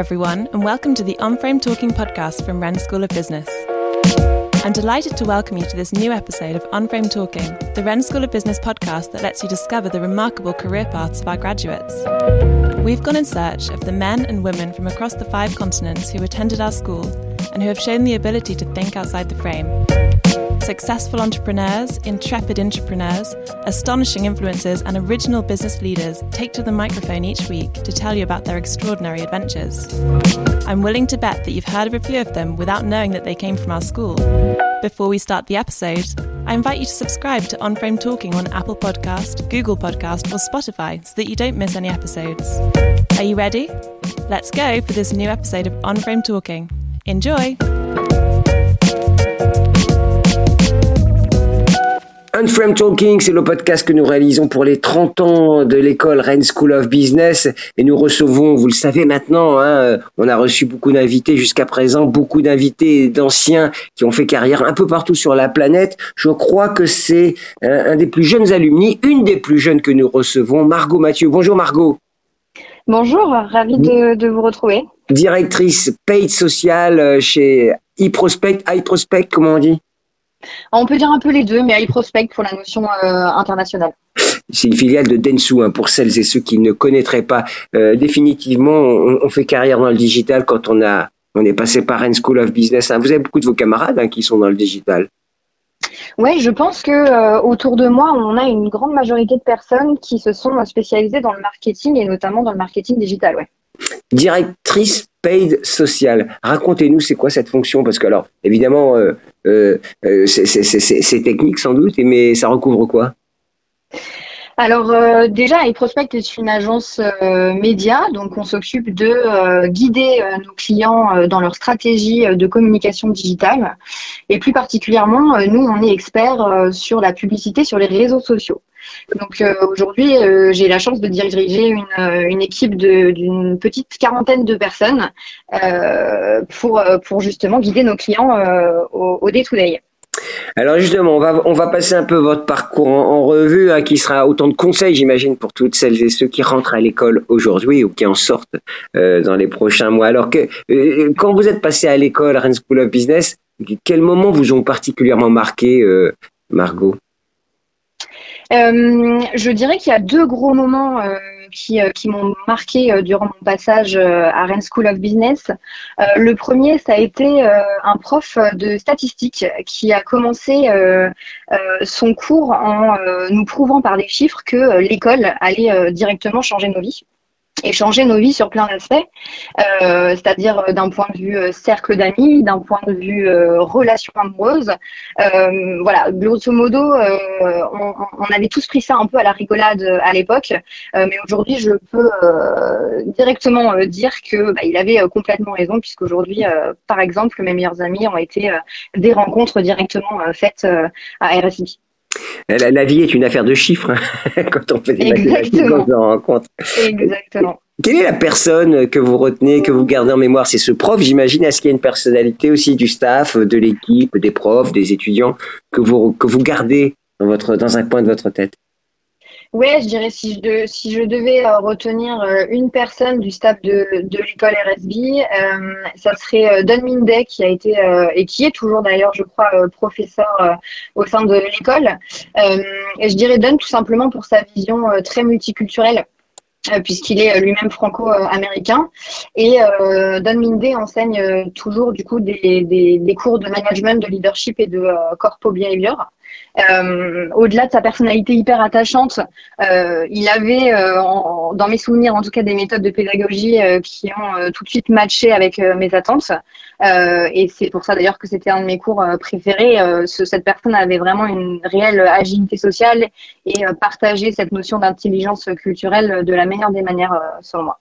everyone, and welcome to the On Frame Talking podcast from Wren School of Business. I'm delighted to welcome you to this new episode of On Frame Talking, the Wren School of Business podcast that lets you discover the remarkable career paths of our graduates. We've gone in search of the men and women from across the five continents who attended our school and who have shown the ability to think outside the frame. Successful entrepreneurs, intrepid entrepreneurs, astonishing influencers, and original business leaders take to the microphone each week to tell you about their extraordinary adventures. I'm willing to bet that you've heard of a few of them without knowing that they came from our school. Before we start the episode, I invite you to subscribe to On Frame Talking on Apple Podcast, Google Podcast, or Spotify so that you don't miss any episodes. Are you ready? Let's go for this new episode of On Frame Talking. Enjoy! Unframe Talking, c'est le podcast que nous réalisons pour les 30 ans de l'école Rennes School of Business et nous recevons, vous le savez maintenant, hein, on a reçu beaucoup d'invités jusqu'à présent, beaucoup d'invités d'anciens qui ont fait carrière un peu partout sur la planète. Je crois que c'est un, des plus jeunes alumni, une des plus jeunes que nous recevons, Margot Mathieu. Bonjour Margot. Bonjour, ravi de, de vous retrouver. Directrice paid sociale chez iProspect, iProspect, comment on dit? On peut dire un peu les deux, mais iProspect pour la notion euh, internationale. C'est une filiale de Densu, hein, pour celles et ceux qui ne connaîtraient pas. Euh, définitivement, on, fait carrière dans le digital quand on a, on est passé par Rennes School of Business. Hein. Vous avez beaucoup de vos camarades hein, qui sont dans le digital. Oui, je pense que euh, autour de moi, on a une grande majorité de personnes qui se sont spécialisées dans le marketing et notamment dans le marketing digital. Ouais. Directrice paid social. Racontez-nous, c'est quoi cette fonction? Parce que, alors, évidemment, euh, euh, euh c'est technique sans doute, mais ça recouvre quoi? Alors déjà, iProspect est une agence média, donc on s'occupe de guider nos clients dans leur stratégie de communication digitale. Et plus particulièrement, nous, on est experts sur la publicité sur les réseaux sociaux. Donc euh, aujourd'hui, euh, j'ai la chance de diriger une, euh, équipe d'une petite quarantaine de personnes pour, justement guider nos clients au, day-to-day. Alors justement, on va, passer un peu votre parcours en, revue, hein, qui sera autant de conseils, j'imagine, pour toutes celles et ceux qui rentrent à l'école aujourd'hui ou qui en sortent dans les prochains mois. Alors que quand vous êtes passé à l'école Rennes School of Business, quels moments vous ont particulièrement marqué, Margot? Je dirais qu'il y a deux gros moments euh, euh, qui m'ont marqué durant mon passage à Rennes School of Business. le premier, ça a été un prof de statistique qui a commencé son cours en nous prouvant par des chiffres que l'école allait directement changer nos vies et changer nos vies sur plein d'aspects, euh, c'est-à-dire euh, d'un point de vue euh, cercle d'amis, d'un point de vue relation amoureuse. voilà, grosso modo, on, on, avait tous pris ça un peu à la rigolade à l'époque, mais aujourd'hui, je peux directement dire que bah, il avait complètement raison, puisqu'aujourd'hui, par exemple, mes meilleurs amis ont été des rencontres directement faites à RSI. La, vie est une affaire de chiffres hein, quand on fait des mathématiques, on. Exactement. Quelle est la personne que vous retenez, que vous gardez en mémoire? C'est ce prof, j'imagine. Est-ce qu'il y a une personnalité aussi du staff, de l'équipe, des profs, des étudiants que vous, que vous gardez dans, votre, dans un coin de votre tête? Ouais, je dirais si je, si je devais euh, retenir euh, une personne du staff de, de l'école RSB, euh, ça serait Don Mindet qui a été et qui est toujours d'ailleurs, je crois, professeur au sein de l'école. et je dirais Don tout simplement pour sa vision très multiculturelle. puisqu'il est lui-même franco-américain. Et Don Mindet enseigne toujours du coup des, des, des, cours de management, de leadership et de corpo behavior. Euh, au-delà de sa personnalité hyper attachante, euh, il avait, euh, dans mes souvenirs en tout cas, des méthodes de pédagogie qui ont tout de suite matché avec mes attentes. et c'est pour ça d'ailleurs que c'était un de mes cours préférés. cette personne avait vraiment une réelle agilité sociale et partageait cette notion d'intelligence culturelle de la meilleure des manières, selon moi.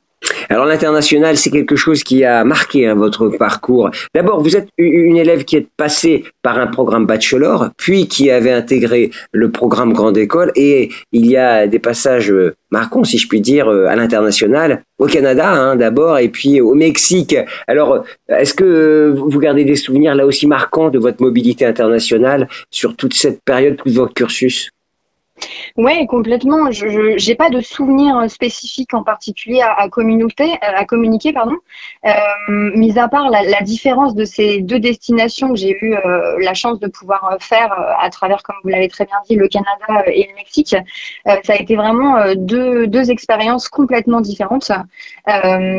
Alors l'international, c'est quelque chose qui a marqué hein, votre parcours. D'abord, vous êtes une élève qui est passée par un programme bachelor, puis qui avait intégré le programme grande école, et il y a des passages euh, marquants, si je puis dire, euh, à l'international, au Canada hein, d'abord, et puis au Mexique. Alors, est-ce que vous gardez des souvenirs là aussi marquants de votre mobilité internationale sur toute cette période, tout votre cursus? Oui, complètement. Je n'ai pas de souvenir spécifique en particulier à, à, communiquer. Pardon. Euh, mis à part la, la, différence de ces deux destinations que j'ai eu euh, la chance de pouvoir faire euh, à travers, comme vous l'avez très bien dit, le Canada et le Mexique, euh, ça a été vraiment deux, deux expériences complètement différentes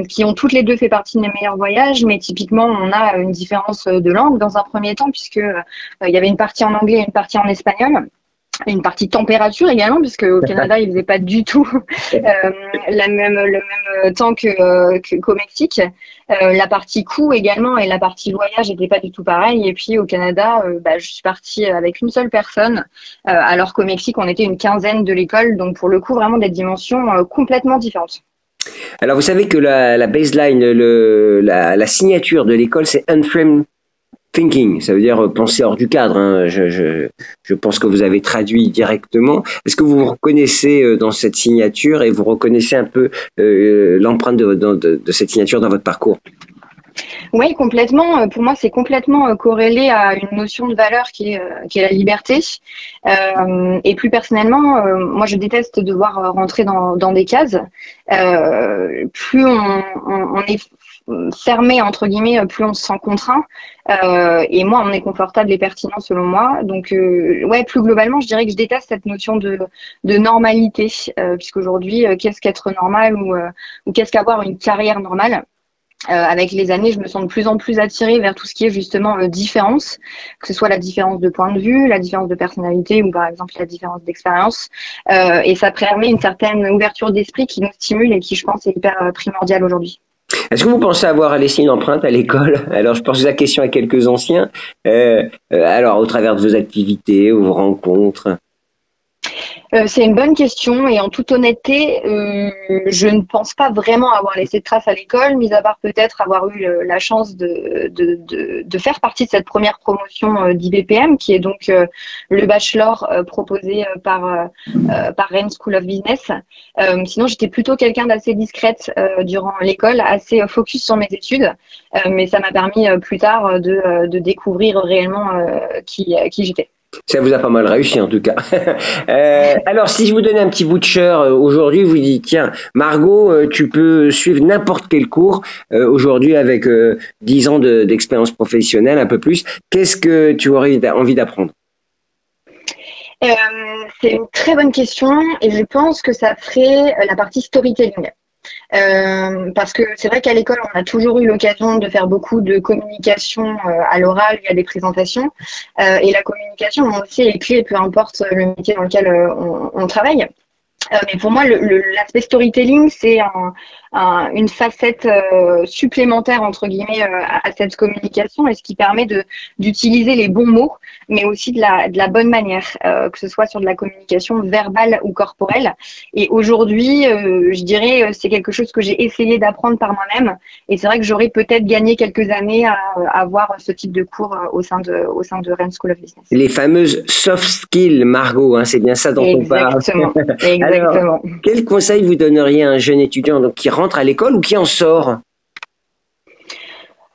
qui ont toutes les deux fait partie de mes meilleurs voyages. Mais typiquement, on a une différence de langue dans un premier temps puisque il y avait une partie en anglais et une partie en espagnol une partie température également, puisque au Canada, il faisait pas du tout euh, la même, le même temps que, euh, qu'au Mexique. Euh, la partie coût également et la partie voyage n'était pas du tout pareil. Et puis au Canada, euh, bah, je suis partie avec une seule personne, alors qu'au Mexique, on était une quinzaine de l'école. Donc pour le coup, vraiment des dimensions complètement différentes. Alors vous savez que la, la baseline, le, la, la signature de l'école, c'est Unframed thinking, ça veut dire euh, penser hors du cadre. Hein. Je, pense que vous avez traduit directement. Est-ce que vous vous reconnaissez euh, dans cette signature et vous reconnaissez un peu euh, l'empreinte de, cette signature dans votre parcours? Oui, complètement. Pour moi, c'est complètement corrélé à une notion de valeur qui est, la liberté. Euh, et plus personnellement, euh, moi, je déteste devoir rentrer dans, des cases. Euh, plus on, on, on, est fermé entre guillemets, plus on se sent contraint. Euh, et moi, on est confortable et pertinent selon moi. Donc, euh, ouais, plus globalement, je dirais que je déteste cette notion de, de normalité, euh, puisqu'aujourd'hui, euh, qu'est-ce qu'être normal ou, euh, ou qu'est-ce qu'avoir une carrière normale? Euh, avec les années, je me sens de plus en plus attirée vers tout ce qui est justement différence, que ce soit la différence de point de vue, la différence de personnalité ou par exemple la différence d'expérience. Euh, et ça permet une certaine ouverture d'esprit qui nous stimule et qui, je pense, est hyper primordiale aujourd'hui. Est-ce que vous pensez avoir laissé une empreinte à l'école? Alors, je pose la question à quelques anciens. Euh, euh, alors, au travers de vos activités, vos rencontres euh, c'est une bonne question et en toute honnêteté, euh, je ne pense pas vraiment avoir laissé de traces à l'école, mis à part peut-être avoir eu la chance de, faire partie de cette première promotion euh, d'IBPM, qui est donc le bachelor proposé par, par Rennes School of Business. sinon, j'étais plutôt quelqu'un d'assez discrète durant l'école, assez focus sur mes études, mais ça m'a permis plus tard de, découvrir réellement qui j'étais. Ça vous a pas mal réussi en tout cas. euh, alors si je vous donne un petit voucher euh, aujourd'hui, vous dites tiens Margot, euh, tu peux suivre n'importe quel cours euh, aujourd'hui avec 10 ans d'expérience professionnelle, un peu plus. Qu'est-ce que tu aurais envie d'apprendre? C'est une très bonne question et je pense que ça ferait la partie storytelling. Euh, parce que c'est vrai qu'à l'école, on a toujours eu l'occasion de faire beaucoup de communication euh, à l'oral, il y a des présentations. Euh, et la communication, on aussi les clés, peu importe le métier dans lequel on travaille. Mais pour moi, l'aspect storytelling, c'est un, un, une facette euh, supplémentaire entre guillemets euh, à, cette communication et ce qui permet d'utiliser les bons mots, mais aussi de la de la bonne manière, euh, que ce soit sur de la communication verbale ou corporelle. Et aujourd'hui, je dirais c'est quelque chose que j'ai essayé d'apprendre par moi-même. Et c'est vrai que j'aurais peut-être gagné quelques années à, à, avoir ce type de cours au sein de au sein de Rennes School of Business. Les fameuses soft skills, Margot, hein, c'est bien ça dont Exactement. on parle. Exactement. Quel conseil vous donneriez à un jeune étudiant qui rentre à l'école ou qui en sort?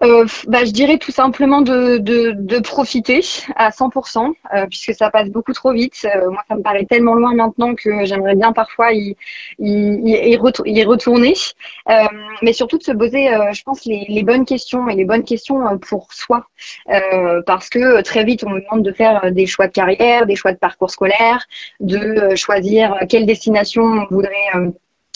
Euh, bah, je dirais tout simplement de, de, profiter à 100%, euh, puisque ça passe beaucoup trop vite. Euh, moi, ça me paraît tellement loin maintenant que j'aimerais bien parfois y, y, y, retourner. Euh, mais surtout de se poser, je pense, les, les, bonnes questions et les bonnes questions pour soi. parce que très vite, on nous demande de faire des choix de carrière, des choix de parcours scolaire, de choisir quelle destination on voudrait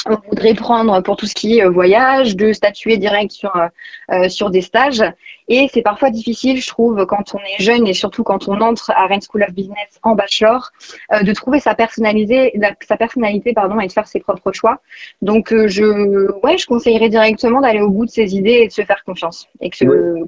on voudrait prendre pour tout ce qui est euh, voyage, de statuer direct sur, euh, euh, sur des stages. Et c'est parfois difficile, je trouve, quand on est jeune et surtout quand on entre à Rennes School of Business en bachelor, euh, de trouver sa personnalité, sa personnalité pardon, et de faire ses propres choix. Donc, euh, je, ouais, je conseillerais directement d'aller au bout de ses idées et de se faire confiance. Et que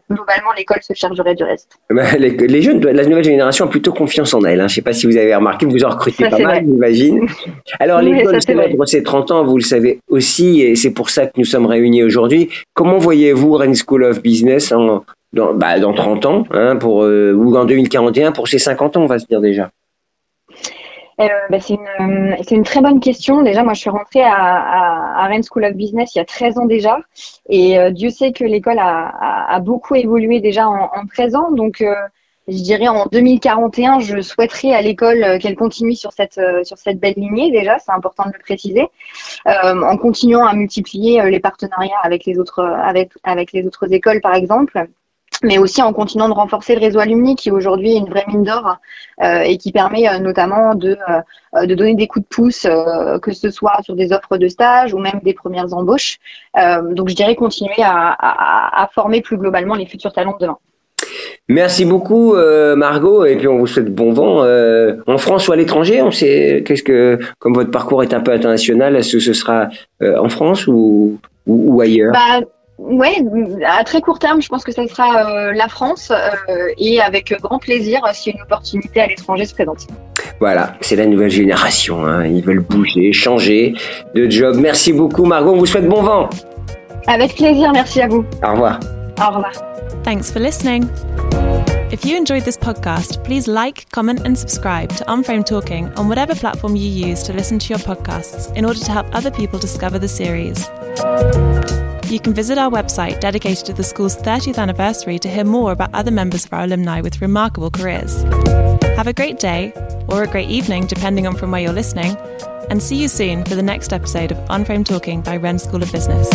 globalement, l'école se chargerait du reste. Bah, les, les, jeunes, la nouvelle génération a plutôt confiance en elle. Hein. Je ne sais pas si vous avez remarqué, vous en recrutez ça, pas mal, j'imagine. Alors, l'école célèbre ses 30 ans, vous le savez aussi, et c'est pour ça que nous sommes réunis aujourd'hui. Comment voyez-vous Rennes School of Business en, dans, bah, dans 30 ans, hein, pour, euh, ou en 2041 pour ses 50 ans, on va se dire déjà euh, bah, c'est une, euh, une, très bonne question. Déjà, moi, je suis rentrée à, à, Rennes School of Business il y a 13 ans déjà. Et Dieu sait que l'école a, a, beaucoup évolué déjà en, en 13 ans. Donc, je dirais en 2041, je souhaiterais à l'école qu'elle continue sur cette sur cette belle lignée déjà, c'est important de le préciser, en continuant à multiplier les partenariats avec les autres avec avec les autres écoles par exemple mais aussi en continuant de renforcer le réseau alumni qui aujourd'hui est une vraie mine d'or et qui permet notamment de, de donner des coups de pouce, que ce soit sur des offres de stage ou même des premières embauches. donc je dirais continuer à, à, à former plus globalement les futurs talents de demain. Merci beaucoup euh, Margot et puis on vous souhaite bon vent euh, en France ou à l'étranger. On sait qu'est-ce que comme votre parcours est un peu international, est-ce que ce sera euh, en France ou, ou, ailleurs? Bah, Ouais, à très court terme, je pense que ça sera la France et avec grand plaisir si une opportunité à l'étranger se présente. Voilà, c'est la nouvelle génération. Hein. Ils veulent bouger, changer de job. Merci beaucoup Margot, on vous souhaite bon vent. Avec plaisir, merci à vous. Au revoir. Au revoir. Thanks for listening. If you enjoyed this podcast, please like, comment, and subscribe to Unframe Talking on whatever platform you use to listen to your podcasts in order to help other people discover the series. You can visit our website dedicated to the school's 30th anniversary to hear more about other members of our alumni with remarkable careers. Have a great day, or a great evening, depending on from where you're listening, and see you soon for the next episode of Unframe Talking by Wren School of Business.